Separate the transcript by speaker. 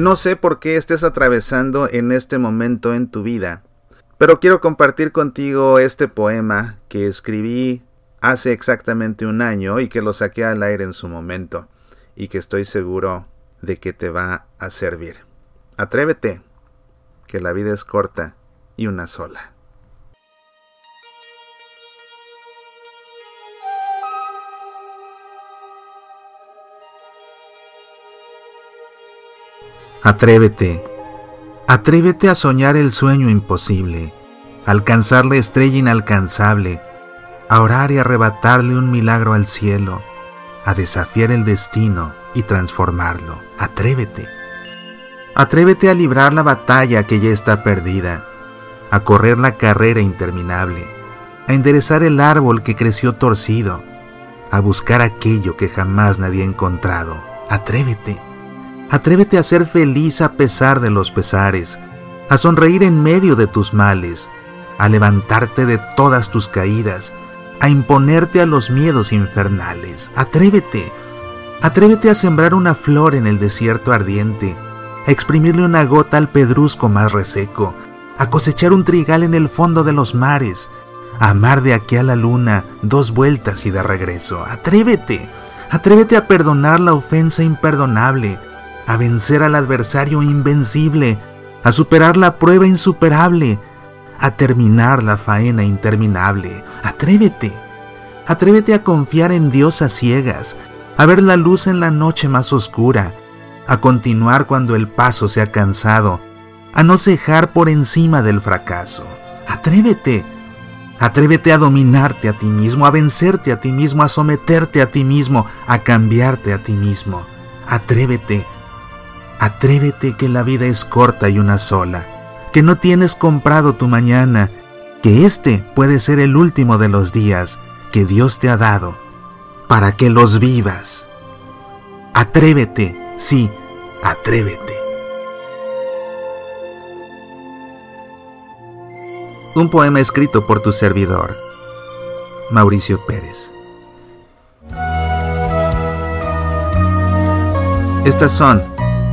Speaker 1: No sé por qué estés atravesando en este momento en tu vida, pero quiero compartir contigo este poema que escribí hace exactamente un año y que lo saqué al aire en su momento y que estoy seguro de que te va a servir. Atrévete, que la vida es corta y una sola. Atrévete, atrévete a soñar el sueño imposible, alcanzar la estrella inalcanzable, a orar y arrebatarle un milagro al cielo, a desafiar el destino y transformarlo. Atrévete. Atrévete a librar la batalla que ya está perdida, a correr la carrera interminable, a enderezar el árbol que creció torcido, a buscar aquello que jamás nadie ha encontrado. Atrévete. Atrévete a ser feliz a pesar de los pesares, a sonreír en medio de tus males, a levantarte de todas tus caídas, a imponerte a los miedos infernales. Atrévete. Atrévete a sembrar una flor en el desierto ardiente, a exprimirle una gota al pedrusco más reseco, a cosechar un trigal en el fondo de los mares, a amar de aquí a la luna dos vueltas y de regreso. Atrévete. Atrévete a perdonar la ofensa imperdonable, a vencer al adversario invencible, a superar la prueba insuperable, a terminar la faena interminable. Atrévete. Atrévete a confiar en Dios a ciegas, a ver la luz en la noche más oscura, a continuar cuando el paso se ha cansado, a no cejar por encima del fracaso. Atrévete. Atrévete a dominarte a ti mismo, a vencerte a ti mismo, a someterte a ti mismo, a cambiarte a ti mismo. Atrévete Atrévete que la vida es corta y una sola, que no tienes comprado tu mañana, que este puede ser el último de los días que Dios te ha dado, para que los vivas. Atrévete, sí, atrévete. Un poema escrito por tu servidor, Mauricio Pérez. Estas son